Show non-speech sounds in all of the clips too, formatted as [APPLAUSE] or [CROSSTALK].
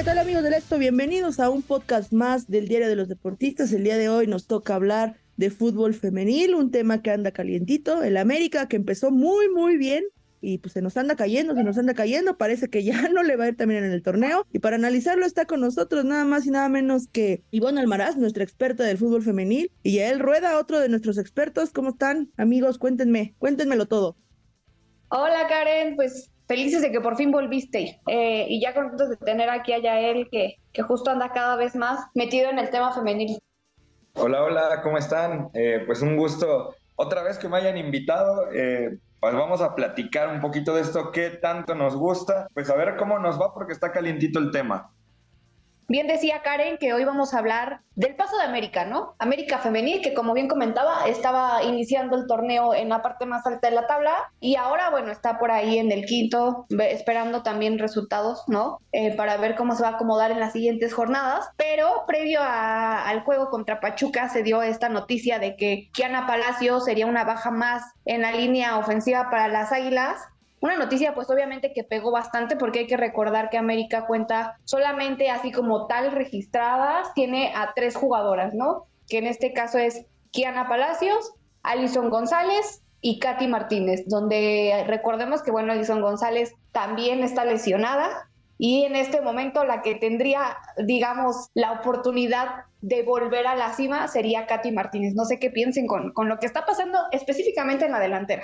¿Qué tal amigos del Esto? Bienvenidos a un podcast más del Diario de los Deportistas. El día de hoy nos toca hablar de fútbol femenil, un tema que anda calientito. El América que empezó muy, muy bien y pues se nos anda cayendo, se nos anda cayendo. Parece que ya [LAUGHS] no le va a ir también en el torneo. Y para analizarlo está con nosotros nada más y nada menos que Ivonne Almaraz, nuestra experta del fútbol femenil, y Yael Rueda, otro de nuestros expertos. ¿Cómo están, amigos? Cuéntenme, cuéntenmelo todo. Hola Karen, pues felices de que por fin volviste eh, y ya contentos de tener aquí a Yael que, que justo anda cada vez más metido en el tema femenil. Hola, hola, ¿cómo están? Eh, pues un gusto otra vez que me hayan invitado. Eh, pues vamos a platicar un poquito de esto, qué tanto nos gusta, pues a ver cómo nos va porque está calientito el tema. Bien decía Karen que hoy vamos a hablar del paso de América, ¿no? América Femenil, que como bien comentaba, estaba iniciando el torneo en la parte más alta de la tabla y ahora, bueno, está por ahí en el quinto, esperando también resultados, ¿no? Eh, para ver cómo se va a acomodar en las siguientes jornadas. Pero previo a, al juego contra Pachuca se dio esta noticia de que Kiana Palacio sería una baja más en la línea ofensiva para las Águilas una noticia pues obviamente que pegó bastante porque hay que recordar que América cuenta solamente así como tal registradas, tiene a tres jugadoras, ¿no? Que en este caso es Kiana Palacios, Alison González y Katy Martínez, donde recordemos que bueno, Alison González también está lesionada y en este momento la que tendría, digamos, la oportunidad de volver a la cima sería Katy Martínez. No sé qué piensen con, con lo que está pasando específicamente en la delantera.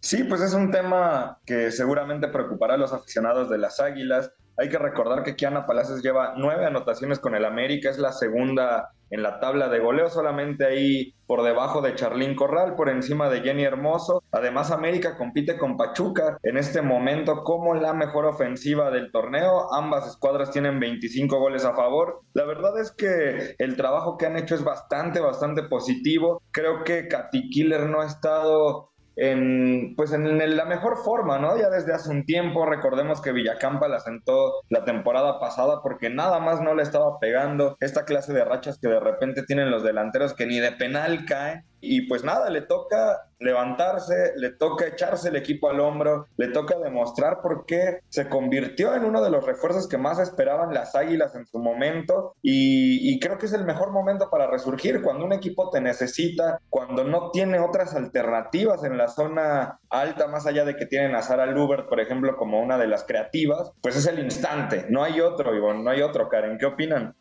Sí, pues es un tema que seguramente preocupará a los aficionados de las Águilas. Hay que recordar que Kiana Palacios lleva nueve anotaciones con el América, es la segunda en la tabla de goleo, solamente ahí por debajo de Charlín Corral, por encima de Jenny Hermoso. Además, América compite con Pachuca en este momento como la mejor ofensiva del torneo. Ambas escuadras tienen 25 goles a favor. La verdad es que el trabajo que han hecho es bastante, bastante positivo. Creo que Katy Killer no ha estado en, pues en la mejor forma, ¿no? Ya desde hace un tiempo, recordemos que Villacampa la sentó la temporada pasada porque nada más no le estaba pegando esta clase de rachas que de repente tienen los delanteros que ni de penal caen y pues nada, le toca levantarse, le toca echarse el equipo al hombro, le toca demostrar por qué se convirtió en uno de los refuerzos que más esperaban las Águilas en su momento y, creo que es el mejor momento para resurgir cuando un equipo te necesita, cuando no tiene otras alternativas en la zona alta, más allá de que tienen a Sara Lubert, por ejemplo, como una de las creativas, pues es el instante, no hay otro, Ivonne, no hay otro, Karen, ¿qué opinan?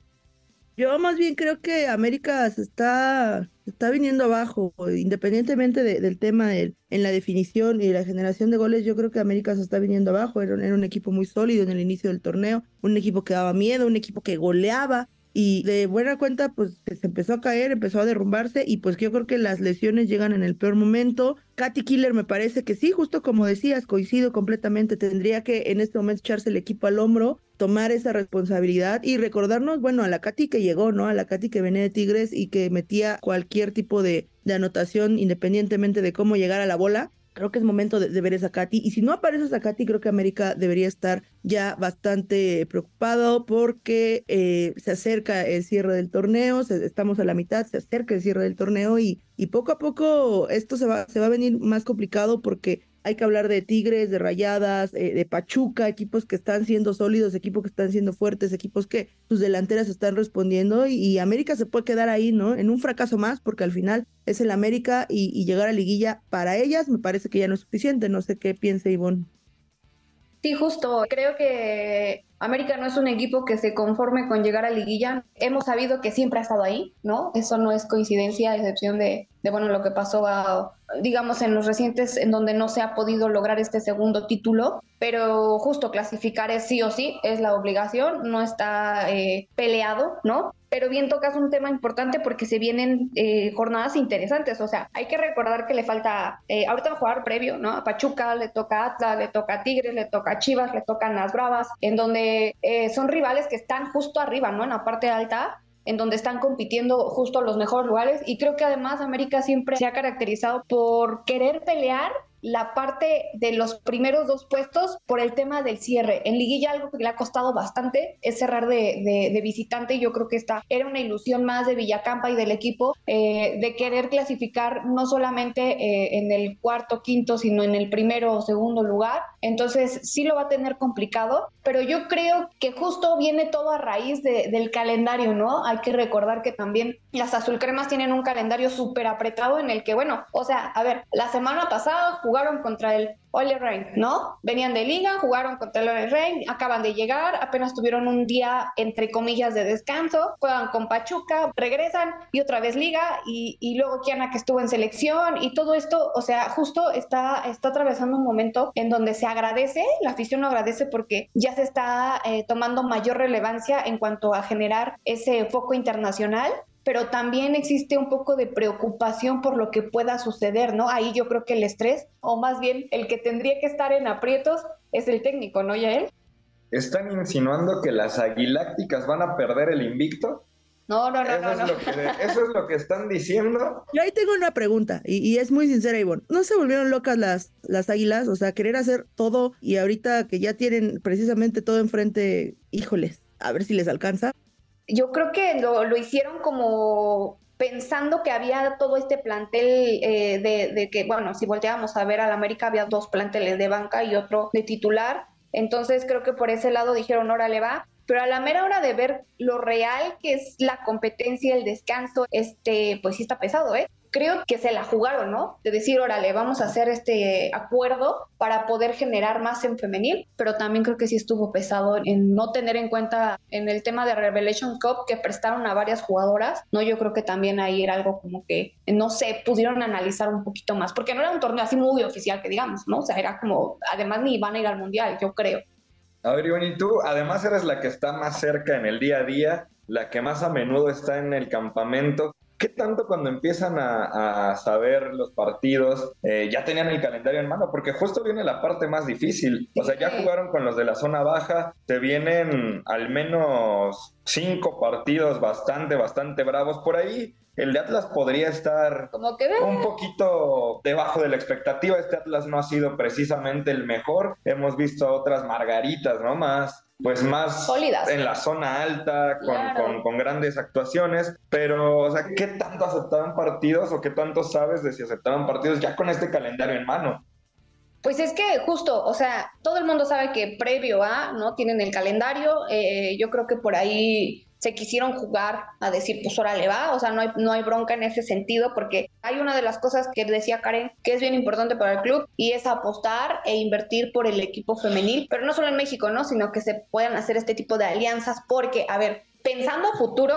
Yo más bien creo que América se está, está viniendo abajo, independientemente del tema de, en la definición y la generación de goles, yo creo que América se está viniendo abajo, era, era un equipo muy sólido en el inicio del torneo, un equipo que daba miedo, un equipo que goleaba, y de buena cuenta pues se empezó a caer, empezó a derrumbarse y pues yo creo que las lesiones llegan en el peor momento. Katy Killer me parece que sí, justo como decías, coincido completamente, tendría que en este momento echarse el equipo al hombro, tomar esa responsabilidad y recordarnos, bueno, a la Katy que llegó, ¿no? A la Katy que venía de Tigres y que metía cualquier tipo de, de anotación independientemente de cómo llegar a la bola creo que es momento de, ver esa Katy. Y si no aparece esa Katy, creo que América debería estar ya bastante preocupado porque eh, se acerca el cierre del torneo, estamos a la mitad, se acerca el cierre del torneo y, y poco a poco esto se va, se va a venir más complicado porque hay que hablar de Tigres, de Rayadas, eh, de Pachuca, equipos que están siendo sólidos, equipos que están siendo fuertes, equipos que sus delanteras están respondiendo y, América se puede quedar ahí, ¿no? En un fracaso más, porque al final es el América y, llegar a liguilla para ellas me parece que ya no es suficiente. No sé qué piensa Ivonne. Sí, justo. Creo que América no es un equipo que se conforme con llegar a liguilla. Hemos sabido que siempre ha estado ahí, ¿no? Eso no es coincidencia, a excepción de, bueno, lo que pasó a, digamos, en los recientes en donde no se ha podido lograr este segundo título, pero justo clasificar es sí o sí, es la obligación, no está eh, peleado, ¿no? Pero bien tocas un tema importante porque se vienen eh, jornadas interesantes, o sea, hay que recordar que le falta, eh, ahorita jugar previo, ¿no? A Pachuca, le toca a Atlas, le toca a Tigres, le toca a Chivas, le tocan las Bravas, en donde son rivales que están justo arriba, ¿no? En la parte alta, en donde están compitiendo justo los mejores lugares y creo que además América siempre se ha caracterizado por querer pelear la parte de los primeros dos puestos por el tema del cierre. En liguilla algo que le ha costado bastante es cerrar de, visitante yo creo que esta era una ilusión más de Villacampa y del equipo eh, de querer clasificar no solamente eh, en el cuarto, quinto, sino en el primero o segundo lugar. Entonces sí lo va a tener complicado, pero yo creo que justo viene todo a raíz del calendario, ¿no? Hay que recordar que también las azulcremas tienen un calendario súper apretado en el que, bueno, o sea, a ver, la semana pasada jugaron contra el Ole Rein, ¿no? Venían de liga, jugaron contra el Ole Rein, acaban de llegar, apenas tuvieron un día, entre comillas, de descanso, juegan con Pachuca, regresan y otra vez liga, y, luego Kiana que estuvo en selección, y todo esto, o sea, justo está, está atravesando un momento en donde se agradece, la afición lo agradece porque ya se está eh, tomando mayor relevancia en cuanto a generar ese foco internacional pero también existe un poco de preocupación por lo que pueda suceder, ¿no? Ahí yo creo que el estrés, o más bien el que tendría que estar en aprietos, es el técnico, ¿no, Yael? ¿Están insinuando que las aguilácticas van a perder el invicto? No, no, no, eso no. Es Lo que, eso es lo que están diciendo. Yo ahí tengo una pregunta, y, es muy sincera, Ivonne. ¿No se volvieron locas las, las águilas? O sea, querer hacer todo y ahorita que ya tienen precisamente todo enfrente, híjoles, a ver si les alcanza yo creo que lo, lo hicieron como pensando que había todo este plantel eh, de, que, bueno, si volteábamos a ver al América, había dos planteles de banca y otro de titular. Entonces creo que por ese lado dijeron, órale va. Pero a la mera hora de ver lo real que es la competencia, el descanso, este, pues sí está pesado, ¿eh? Creo que se la jugaron, ¿no? De decir, órale, vamos a hacer este acuerdo para poder generar más en femenil, pero también creo que sí estuvo pesado en no tener en cuenta en el tema de Revelation Cup que prestaron a varias jugadoras, ¿no? Yo creo que también ahí era algo como que, no sé, pudieron analizar un poquito más, porque no era un torneo así muy oficial que digamos, ¿no? O sea, era como, además ni van a ir al Mundial, yo creo. A ver, Iván, y tú, además eres la que está más cerca en el día a día, la que más a menudo está en el campamento. ¿Qué tanto cuando empiezan a, saber los partidos eh, ya tenían el calendario en mano? Porque justo viene la parte más difícil. O sea, ya jugaron con los de la zona baja, te vienen al menos cinco partidos bastante, bastante bravos por ahí. El de Atlas podría estar un poquito debajo de la expectativa. Este Atlas no ha sido precisamente el mejor. Hemos visto otras margaritas, ¿no? Más pues más Sólidas. en la zona alta, con, grandes actuaciones, pero, o sea, ¿qué tanto aceptaban partidos o qué tanto sabes de si aceptaban partidos ya con este calendario en mano? Pues es que justo, o sea, todo el mundo sabe que previo a, ¿no? Tienen el calendario, eh, yo creo que por ahí se quisieron jugar a decir, pues ahora le va, o sea, no hay, no hay bronca en ese sentido, porque hay una de las cosas que decía Karen que es bien importante para el club y es apostar e invertir por el equipo femenil, pero no solo en México, ¿no? Sino que se puedan hacer este tipo de alianzas, porque, a ver, pensando a futuro,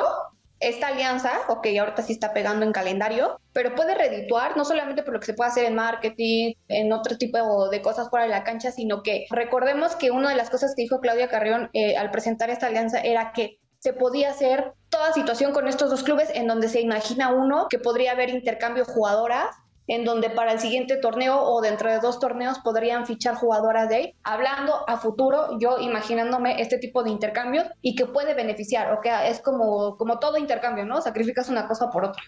esta alianza, ok, ahorita sí está pegando en calendario, pero puede redituar no solamente por lo que se puede hacer en marketing, en otro tipo de cosas fuera de la cancha, sino que recordemos que una de las cosas que dijo Claudia Carrión eh, al presentar esta alianza era que se podía hacer toda situación con estos dos clubes en donde se imagina uno que podría haber intercambio jugadoras en donde para el siguiente torneo o dentro de dos torneos podrían fichar jugadoras de ahí, hablando a futuro, yo imaginándome este tipo de intercambios y que puede beneficiar, o que es como, como todo intercambio, ¿no? Sacrificas una cosa por otra.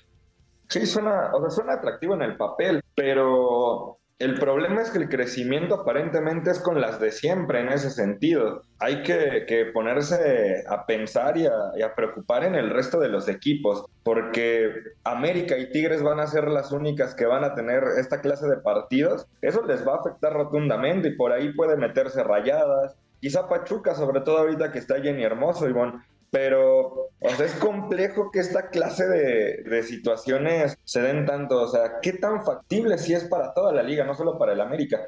Sí, suena, o sea, suena atractivo en el papel, pero El problema es que el crecimiento aparentemente es con las de siempre en ese sentido. Hay que, ponerse a pensar y a, y a, preocupar en el resto de los equipos, porque América y Tigres van a ser las únicas que van a tener esta clase de partidos. Eso les va a afectar rotundamente y por ahí puede meterse rayadas. Quizá Pachuca, sobre todo ahorita que está Jenny Hermoso, Ivonne, pero o sea, es complejo que esta clase de, situaciones se den tanto. O sea, ¿qué tan factible si es para toda la liga, no solo para el América?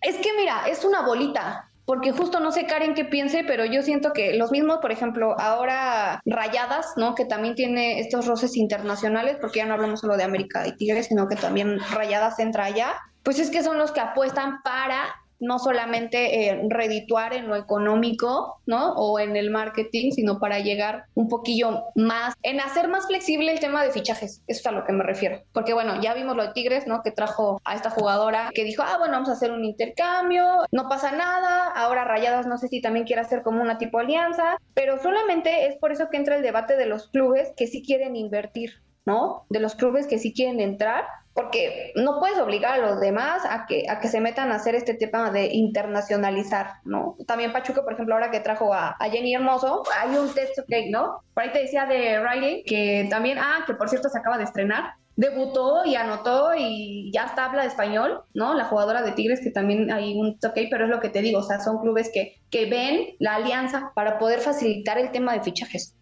Es que mira, es una bolita. Porque justo no sé Karen qué piense, pero yo siento que los mismos, por ejemplo, ahora Rayadas, ¿no? Que también tiene estos roces internacionales, porque ya no hablamos solo de América y Tigres, sino que también Rayadas entra allá, pues es que son los que apuestan para no solamente redituar en lo económico, ¿no? O en el marketing, sino para llegar un poquillo más, en hacer más flexible el tema de fichajes. Eso es a lo que me refiero. Porque bueno, ya vimos lo de Tigres, ¿no? Que trajo a esta jugadora que dijo, ah, bueno, vamos a hacer un intercambio, no pasa nada. Ahora Rayadas no sé si también quiere hacer como una tipo alianza, pero solamente es por eso que entra el debate de los clubes que sí quieren invertir, ¿no? De los clubes que sí quieren entrar porque no puedes obligar a los demás a que, a que se metan a hacer este tema de internacionalizar, ¿no? También Pachuca, por ejemplo, ahora que trajo a, Jenny Hermoso, hay un test ok, ¿no? Por ahí te decía de Riley, que también, ah, que por cierto se acaba de estrenar, debutó y anotó y ya está habla español, ¿no? La jugadora de Tigres, que también hay un ok, pero es lo que te digo, o sea, son clubes que, que ven la alianza para poder facilitar el tema de fichajes.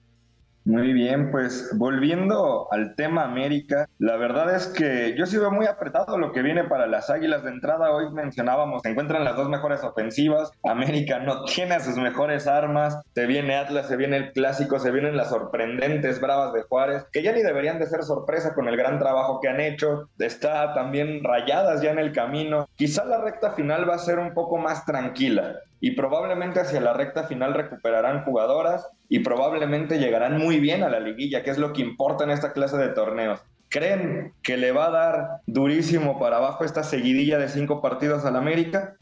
Muy bien, pues volviendo al tema América, la verdad es que yo sí veo muy apretado lo que viene para las Águilas de entrada. Hoy mencionábamos, se encuentran las dos mejores ofensivas, América no [LAUGHS] tiene sus mejores armas, se viene Atlas, se viene el clásico, se vienen las sorprendentes Bravas de Juárez, que ya ni deberían de ser sorpresa con el gran trabajo que han hecho, está también rayadas ya en el camino. Quizá la recta final va a ser un poco más tranquila y probablemente hacia la recta final recuperarán jugadoras y probablemente llegarán muy bien a la liguilla, que es lo que importa en esta clase de torneos. ¿Creen que le va a dar durísimo para abajo esta seguidilla de cinco partidos al América?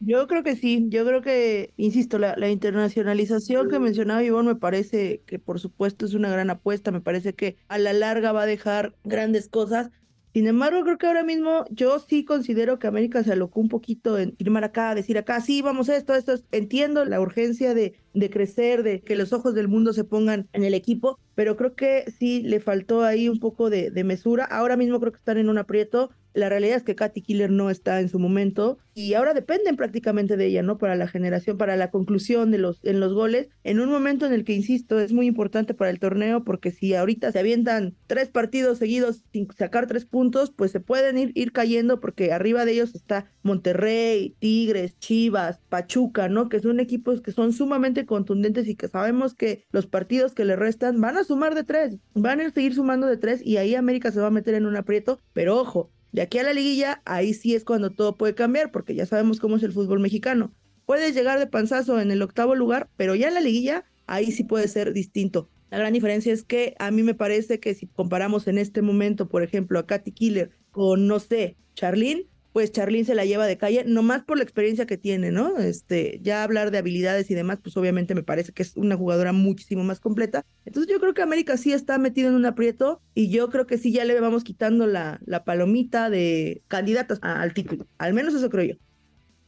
Yo creo que sí, yo creo que, insisto, la, internacionalización que mencionaba Ivonne me parece que por supuesto es una gran apuesta, me parece que a la larga va a dejar grandes cosas, sin embargo, creo que ahora mismo yo sí considero que América se alocó un poquito en firmar acá, decir acá, sí, vamos a esto, esto. Entiendo la urgencia de, de crecer, de que los ojos del mundo se pongan en el equipo, pero creo que sí le faltó ahí un poco de, mesura. Ahora mismo creo que están en un aprieto la realidad es que Katy Killer no está en su momento y ahora dependen prácticamente de ella, ¿no? Para la generación, para la conclusión de los, en los goles, en un momento en el que, insisto, es muy importante para el torneo porque si ahorita se avientan tres partidos seguidos sin sacar tres puntos, pues se pueden ir, ir cayendo porque arriba de ellos está Monterrey, Tigres, Chivas, Pachuca, ¿no? Que son equipos que son sumamente contundentes y que sabemos que los partidos que le restan van a sumar de tres, van a seguir sumando de tres y ahí América se va a meter en un aprieto, pero ojo, de aquí a la liguilla, ahí sí es cuando todo puede cambiar, porque ya sabemos cómo es el fútbol mexicano. Puedes llegar de panzazo en el octavo lugar, pero ya en la liguilla, ahí sí puede ser distinto. La gran diferencia es que a mí me parece que si comparamos en este momento, por ejemplo, a Katy Killer con, no sé, Charlene, pues Charlene se la lleva de calle, nomás por la experiencia que tiene, ¿no? Este, ya hablar de habilidades y demás, pues obviamente me parece que es una jugadora muchísimo más completa. Entonces yo creo que América sí está metido en un aprieto y yo creo que sí ya le vamos quitando la, la palomita de candidatos al título. Al menos eso creo yo.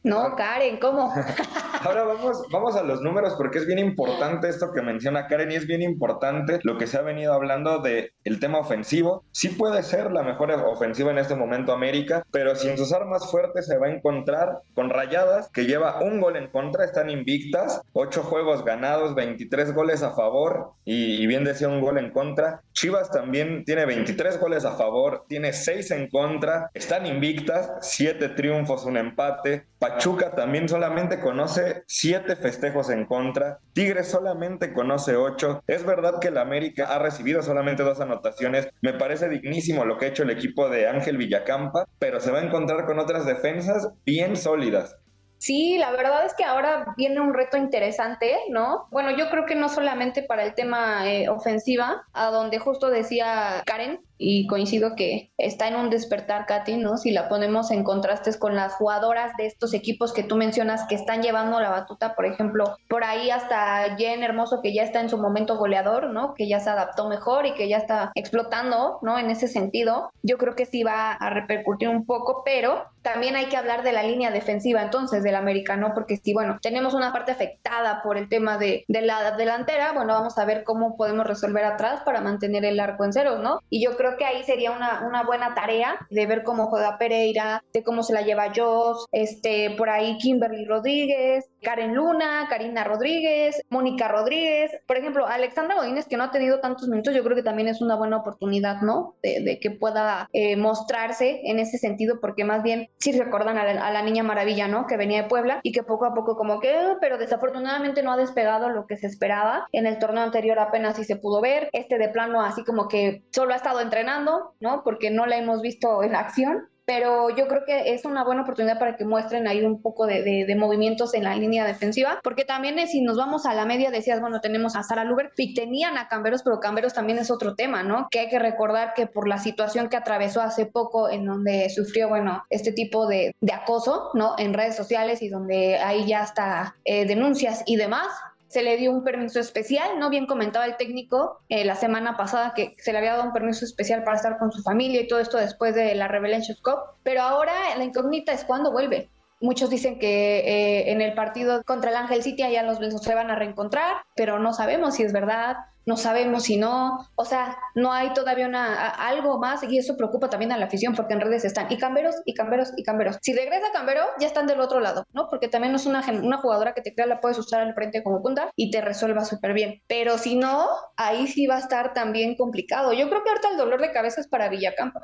No, Karen, ¿cómo? [LAUGHS] Ahora vamos, vamos a los números porque es bien importante esto que menciona Karen y es bien importante lo que se ha venido hablando de el tema ofensivo. Sí puede ser la mejor ofensiva en este momento América, pero sin sus armas fuertes se va a encontrar con Rayadas que lleva un gol en contra, están invictas, ocho juegos ganados, 23 goles a favor y, y bien decía un gol en contra. Chivas también tiene 23 goles a favor, tiene 6 en contra, están invictas, 7 triunfos, un empate. Pachuca también solamente conoce 7 festejos en contra, Tigres solamente conoce 8. Es verdad que el América ha recibido solamente dos anotaciones, me parece dignísimo lo que ha hecho el equipo de Ángel Villacampa, pero se va a encontrar con otras defensas bien sólidas. Sí, la verdad es que ahora viene un reto interesante, ¿no? Bueno, yo creo que no solamente para el tema eh, ofensiva, a donde justo decía Karen, y coincido que está en un despertar, Katy, ¿no? Si la ponemos en contrastes con las jugadoras de estos equipos que tú mencionas que están llevando la batuta, por ejemplo, por ahí hasta Jen Hermoso que ya está en su momento goleador, ¿no? Que ya se adaptó mejor y que ya está explotando, ¿no? En ese sentido, yo creo que sí va a repercutir un poco, pero también hay que hablar de la línea defensiva entonces del americano, porque si, bueno, tenemos una parte afectada por el tema de, de la delantera, bueno, vamos a ver cómo podemos resolver atrás para mantener el arco en cero, ¿no? Y yo creo que ahí sería una, una buena tarea de ver cómo juega Pereira, de cómo se la lleva Joss, este, por ahí Kimberly Rodríguez, Karen Luna, Karina Rodríguez, Mónica Rodríguez, por ejemplo, Alexandra Godínez, que no ha tenido tantos minutos, yo creo que también es una buena oportunidad, ¿no? De, que pueda eh, mostrarse en ese sentido, porque más bien si recuerdan a la, niña maravilla, ¿no? Que venía de Puebla y que poco a poco como que, pero desafortunadamente no ha despegado lo que se esperaba. En el torneo anterior apenas sí se pudo ver. Este de plano así como que solo ha estado entrenando, ¿no? Porque no la hemos visto en acción pero yo creo que es una buena oportunidad para que muestren ahí un poco de, de, movimientos en la línea defensiva, porque también si nos vamos a la media, decías, bueno, tenemos a Sara Luber y tenían a Camberos, pero Camberos también es otro tema, ¿no? Que hay que recordar que por la situación que atravesó hace poco, en donde sufrió, bueno, este tipo de, de acoso, ¿no? En redes sociales y donde ahí ya está eh, denuncias y demás, se le dio un permiso especial, ¿no? Bien comentaba el técnico eh, la semana pasada que se le había dado un permiso especial para estar con su familia y todo esto después de la Revelation Cup, pero ahora la incógnita es cuándo vuelve. Muchos dicen que eh, en el partido contra el Ángel City ya los se van a reencontrar, pero no sabemos si es verdad no sabemos si no, o sea, no hay todavía una, algo más y eso preocupa también a la afición porque en redes están y Camberos y Camberos y Camberos. Si regresa Cambero, ya están del otro lado, ¿no? Porque también no es una, una jugadora que te crea, la puedes usar al frente como punta y te resuelva súper bien. Pero si no, ahí sí va a estar también complicado. Yo creo que ahorita el dolor de cabeza es para Villacampa.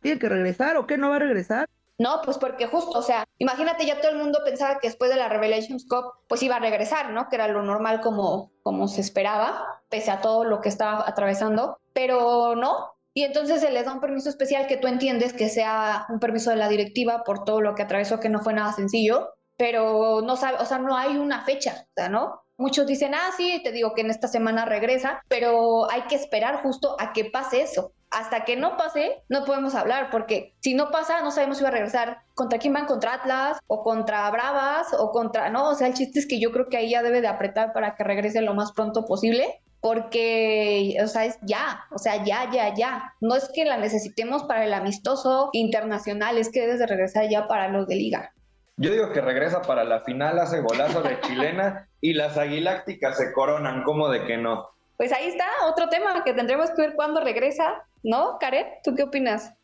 ¿Tiene que regresar o qué no va a regresar? No, pues porque justo, o sea, imagínate, ya todo el mundo pensaba que después de la Revelations Cup, pues iba a regresar, ¿no? Que era lo normal como, como se esperaba, pese a todo lo que estaba atravesando, pero no. Y entonces se les da un permiso especial que tú entiendes que sea un permiso de la directiva por todo lo que atravesó, que no fue nada sencillo, pero no sabe, o sea, no hay una fecha, ¿no? Muchos dicen, ah, sí, te digo que en esta semana regresa, pero hay que esperar justo a que pase eso hasta que no pase, no podemos hablar, porque si no pasa, no sabemos si va a regresar. ¿Contra quién van? ¿Contra Atlas? ¿O contra Bravas? ¿O contra.? No, o sea, el chiste es que yo creo que ahí ya debe de apretar para que regrese lo más pronto posible, porque, o sea, es ya, o sea, ya, ya, ya. No es que la necesitemos para el amistoso internacional, es que debe de regresar ya para los de liga. Yo digo que regresa para la final, hace golazo de [LAUGHS] chilena y las aguilácticas se coronan, como de que no? Pues ahí está, otro tema que tendremos que ver cuándo regresa ¿No, Karen? ¿Tú qué opinas?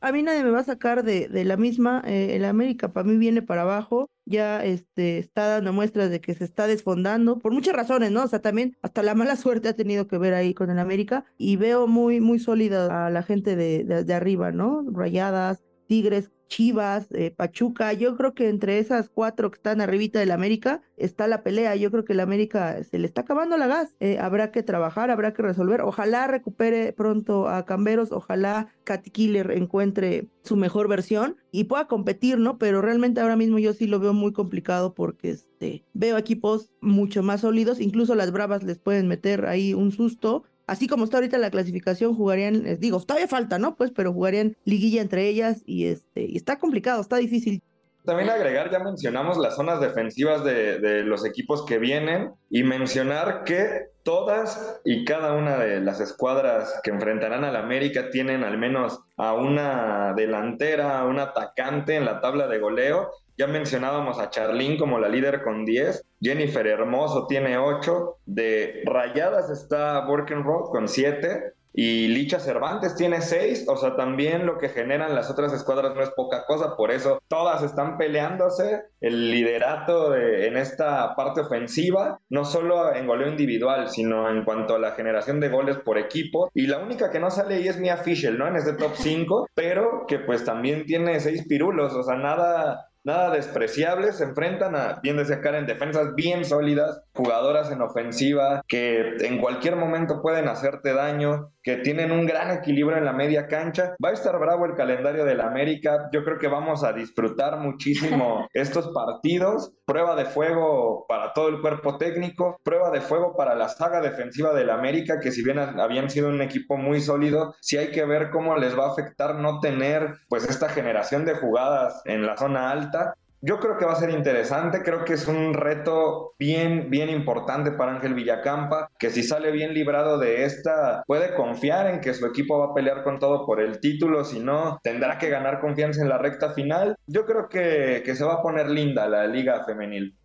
A mí nadie me va a sacar de, de la misma. Eh, el América para mí viene para abajo. Ya este, está dando muestras de que se está desfondando por muchas razones, ¿no? O sea, también hasta la mala [LAUGHS] suerte ha tenido que ver ahí con el América. Y veo muy, muy sólida a la gente de, de arriba, ¿no? Rayadas, Tigres, Chivas, eh, Pachuca, yo creo que entre esas cuatro que están arribita del América está la pelea, yo creo que el América se le está acabando la gas, eh, habrá que trabajar, habrá que resolver, ojalá recupere pronto a Camberos, ojalá Cat Killer encuentre su mejor versión y pueda competir, ¿no? Pero realmente ahora mismo yo sí lo veo muy complicado porque este, veo equipos mucho más sólidos, incluso las Bravas les pueden meter ahí un susto, así como está ahorita la clasificación, jugarían, les digo, todavía falta, ¿no? Pues, pero jugarían liguilla entre ellas y este, está complicado, está difícil. También agregar, ya mencionamos las zonas defensivas de, de los equipos que vienen y mencionar que todas y cada una de las escuadras que enfrentarán al América tienen al menos a una delantera, a un atacante en la tabla de goleo ya mencionábamos a Charlín como la líder con 10. Jennifer Hermoso tiene 8. De Rayadas está Road con 7. Y Licha Cervantes tiene 6. O sea, también lo que generan las otras escuadras no es poca cosa. Por eso todas están peleándose el liderato en esta parte ofensiva. No solo en goleo individual, sino en cuanto a la generación de goles por equipo. Y la única que no sale ahí es Mia Fischel, ¿no? En este top 5. pero que pues también tiene 6 pirulos. O sea, nada nada despreciables, se enfrentan a, bien decía Karen, defensas bien sólidas, jugadoras en ofensiva que en cualquier momento pueden hacerte daño, que tienen un gran equilibrio en la media cancha. Va a estar bravo el calendario del América, yo creo que vamos a disfrutar muchísimo [LAUGHS] estos partidos, prueba de fuego para todo el cuerpo técnico, prueba de fuego para la saga defensiva del América, que si bien habían sido un equipo muy sólido, sí hay que ver cómo les va a afectar no tener pues esta generación de jugadas en la zona alta yo creo que va a ser interesante, creo que es un reto bien, bien importante para Ángel Villacampa, que si sale bien librado de esta, puede confiar en que su equipo va a pelear con todo por el título, si no, tendrá que ganar confianza en la recta final. Yo creo que, que se va a poner linda la liga femenil.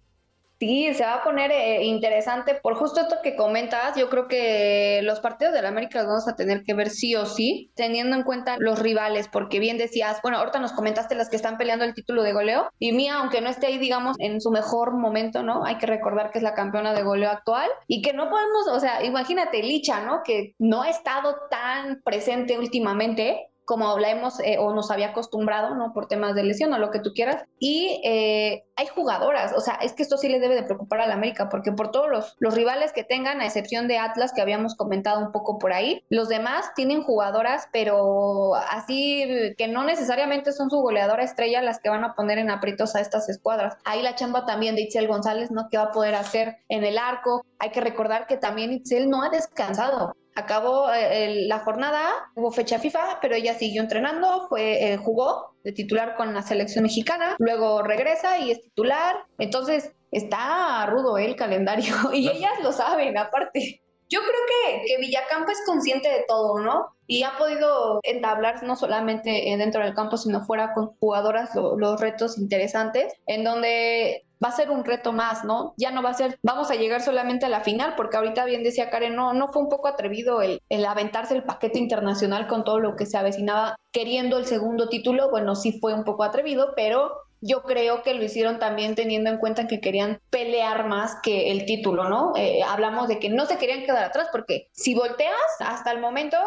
Sí, se va a poner eh, interesante por justo esto que comentas. Yo creo que los partidos de la América los vamos a tener que ver sí o sí, teniendo en cuenta los rivales, porque bien decías, bueno, ahorita nos comentaste las que están peleando el título de goleo y Mía, aunque no esté ahí, digamos, en su mejor momento, ¿no? Hay que recordar que es la campeona de goleo actual y que no podemos, o sea, imagínate Licha, ¿no? Que no ha estado tan presente últimamente como la hemos eh, o nos había acostumbrado, ¿no? Por temas de lesión o lo que tú quieras. Y eh, hay jugadoras, o sea, es que esto sí le debe de preocupar a la América, porque por todos los, los rivales que tengan, a excepción de Atlas, que habíamos comentado un poco por ahí, los demás tienen jugadoras, pero así que no necesariamente son su goleadora estrella las que van a poner en aprietos a estas escuadras. Ahí la chamba también de Itzel González, ¿no? Que va a poder hacer en el arco. Hay que recordar que también Itzel no ha descansado acabó eh, la jornada, hubo fecha FIFA, pero ella siguió entrenando, fue, eh, jugó de titular con la selección mexicana, luego regresa y es titular, entonces está rudo el calendario [LAUGHS] y ellas lo saben aparte. Yo creo que, que Villacampo es consciente de todo, ¿no? Y ha podido entablar no solamente eh, dentro del campo, sino fuera con jugadoras los retos interesantes, en donde va a ser un reto más, ¿no? Ya no va a ser, vamos a llegar solamente a la final, porque ahorita bien decía Karen, no, no fue un poco atrevido el, el aventarse el paquete internacional con todo lo que se avecinaba queriendo el segundo título, bueno, sí fue un poco atrevido, pero yo creo que lo hicieron también teniendo en cuenta que querían pelear más que el título, ¿no? Eh, hablamos de que no se querían quedar atrás porque si volteas hasta el momento,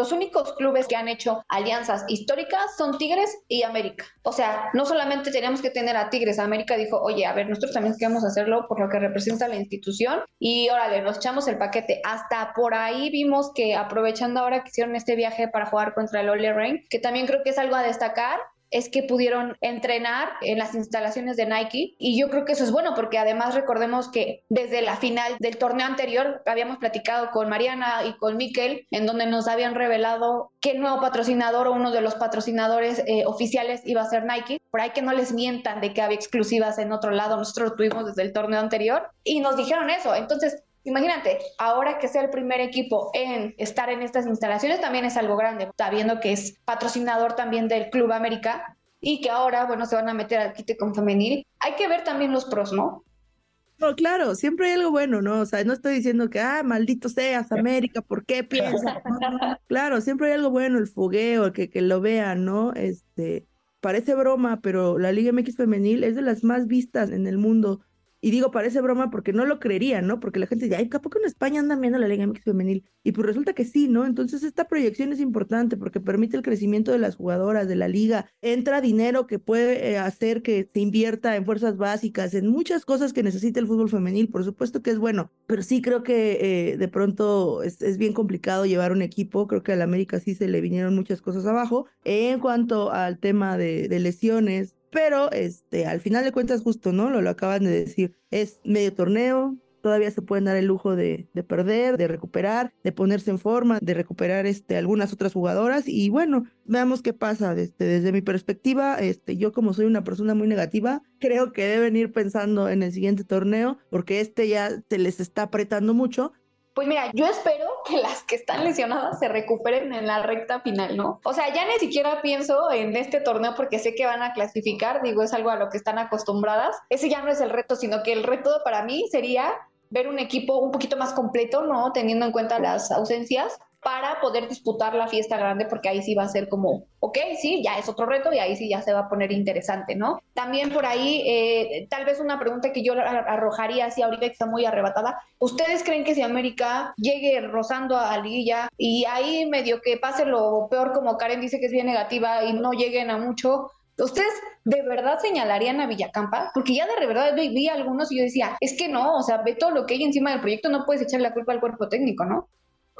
los únicos clubes que han hecho alianzas históricas son Tigres y América. O sea, no solamente tenemos que tener a Tigres, América dijo, oye, a ver, nosotros también queremos hacerlo por lo que representa la institución y órale, nos echamos el paquete. Hasta por ahí vimos que aprovechando ahora que hicieron este viaje para jugar contra el Ole Rain, que también creo que es algo a destacar, es que pudieron entrenar en las instalaciones de Nike y yo creo que eso es bueno porque además recordemos que desde la final del torneo anterior habíamos platicado con Mariana y con Miquel en donde nos habían revelado que el nuevo patrocinador o uno de los patrocinadores eh, oficiales iba a ser Nike. Por ahí que no les mientan de que había exclusivas en otro lado, nosotros lo tuvimos desde el torneo anterior y nos dijeron eso. Entonces, Imagínate, ahora que sea el primer equipo en estar en estas instalaciones también es algo grande. Está viendo que es patrocinador también del Club América y que ahora, bueno, se van a meter al quite con femenil. Hay que ver también los pros, ¿no? No, claro, siempre hay algo bueno, ¿no? O sea, no estoy diciendo que, ah, maldito seas América, ¿por qué piensas? [LAUGHS] claro, siempre hay algo bueno, el fogueo, que, que lo vean, ¿no? Este, parece broma, pero la Liga MX femenil es de las más vistas en el mundo y digo, parece broma porque no lo creerían, ¿no? Porque la gente dice, ay, ¿por qué en España andan viendo la Liga MX femenil? Y pues resulta que sí, ¿no? Entonces esta proyección es importante porque permite el crecimiento de las jugadoras de la liga. Entra dinero que puede eh, hacer que se invierta en fuerzas básicas, en muchas cosas que necesita el fútbol femenil. Por supuesto que es bueno, pero sí creo que eh, de pronto es, es, bien complicado llevar un equipo. Creo que al América sí se le vinieron muchas cosas abajo. En cuanto al tema de lesiones, pero este, al final de cuentas, justo, ¿no? Lo, lo acaban de decir. Es medio torneo, todavía se pueden dar el lujo de, de, perder, de recuperar, de ponerse en forma, de recuperar este, algunas otras jugadoras y bueno, veamos qué pasa. Este, desde mi perspectiva, este, yo como soy una persona muy negativa, creo que deben ir pensando en el siguiente torneo porque este ya se les está apretando mucho pues mira, yo espero que las que están lesionadas se recuperen en la recta final, ¿no? O sea, ya ni siquiera pienso en este torneo porque sé que van a clasificar, digo, es algo a lo que están acostumbradas. Ese ya no es el reto, sino que el reto para mí sería ver un equipo un poquito más completo, ¿no? Teniendo en cuenta las ausencias para poder disputar la fiesta grande, porque ahí sí va a ser como, ok, sí, ya es otro reto y ahí sí ya se va a poner interesante, ¿no? También por ahí, eh, tal vez una pregunta que yo arrojaría así ahorita está muy arrebatada, ¿ustedes creen que si América llegue rozando a Liguilla y ahí medio que pase lo peor como Karen dice que es bien negativa y no lleguen a mucho, ¿Ustedes de verdad señalarían a Villacampa? Porque ya de verdad vi algunos y yo decía, es que no, o sea, ve todo lo que hay encima del proyecto, no puedes echar la culpa al cuerpo técnico, ¿no?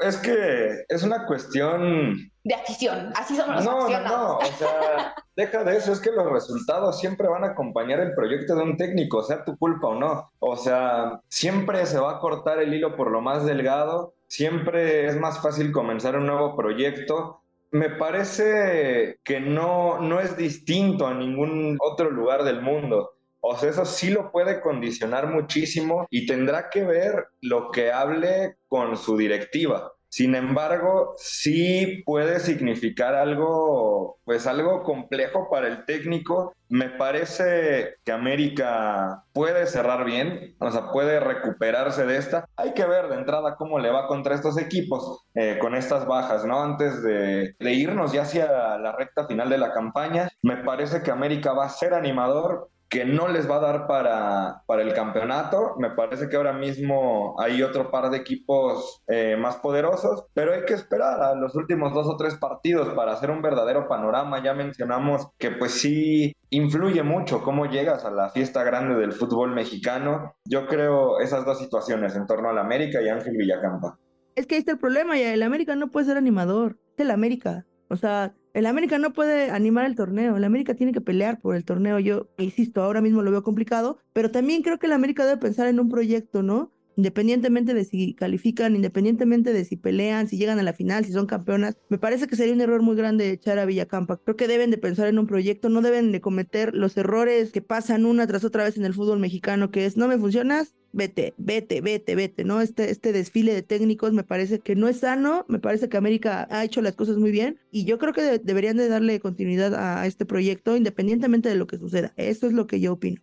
Es que es una cuestión de afición. Así somos los no. No, no, o sea, [LAUGHS] deja de eso, es que los resultados siempre van a acompañar el proyecto de un técnico, sea tu culpa o no. O sea, siempre se va a cortar el hilo por lo más delgado, siempre es más fácil comenzar un nuevo proyecto. Me parece que no, no es distinto a ningún otro lugar del mundo. O sea, eso sí lo puede condicionar muchísimo y tendrá que ver lo que hable con su directiva. Sin embargo, sí puede significar algo, pues algo complejo para el técnico. Me parece que América puede cerrar bien, o sea, puede recuperarse de esta. Hay que ver de entrada cómo le va contra estos equipos eh, con estas bajas, ¿no? Antes de, de irnos ya hacia la recta final de la campaña, me parece que América va a ser animador, que no les va a dar para, para el campeonato. Me parece que ahora mismo hay otro par de equipos eh, más poderosos, pero hay que esperar a los últimos dos o tres partidos para hacer un verdadero panorama. Ya mencionamos que pues sí influye mucho cómo llegas a la fiesta grande del fútbol mexicano. Yo creo esas dos situaciones en torno al América y Ángel Villacampa. Es que ahí está el problema, el América no puede ser animador, es el América. O sea, el América no puede animar el torneo, el América tiene que pelear por el torneo. Yo insisto, ahora mismo lo veo complicado, pero también creo que el América debe pensar en un proyecto, ¿no? Independientemente de si califican, independientemente de si pelean, si llegan a la final, si son campeonas, me parece que sería un error muy grande echar a Villacampa. Creo que deben de pensar en un proyecto, no deben de cometer los errores que pasan una tras otra vez en el fútbol mexicano, que es no me funcionas, vete, vete, vete, vete, ¿no? Este, este desfile de técnicos me parece que no es sano, me parece que América ha hecho las cosas muy bien y yo creo que de- deberían de darle continuidad a este proyecto independientemente de lo que suceda. Eso es lo que yo opino.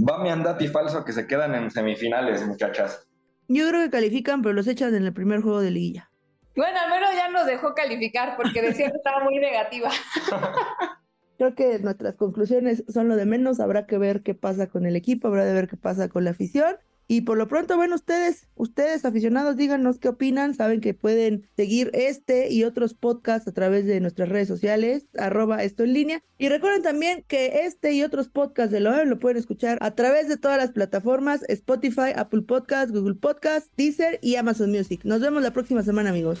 Va mi andati falso que se quedan en semifinales, muchachas. Yo creo que califican, pero los echan en el primer juego de liguilla. Bueno, al menos ya nos dejó calificar porque decía que estaba muy negativa. [LAUGHS] Creo que nuestras conclusiones son lo de menos. Habrá que ver qué pasa con el equipo, habrá de ver qué pasa con la afición. Y por lo pronto, bueno, ustedes, ustedes aficionados, díganos qué opinan. Saben que pueden seguir este y otros podcasts a través de nuestras redes sociales, arroba esto en línea. Y recuerden también que este y otros podcasts de Loe lo pueden escuchar a través de todas las plataformas, Spotify, Apple Podcasts, Google Podcasts, Deezer y Amazon Music. Nos vemos la próxima semana, amigos.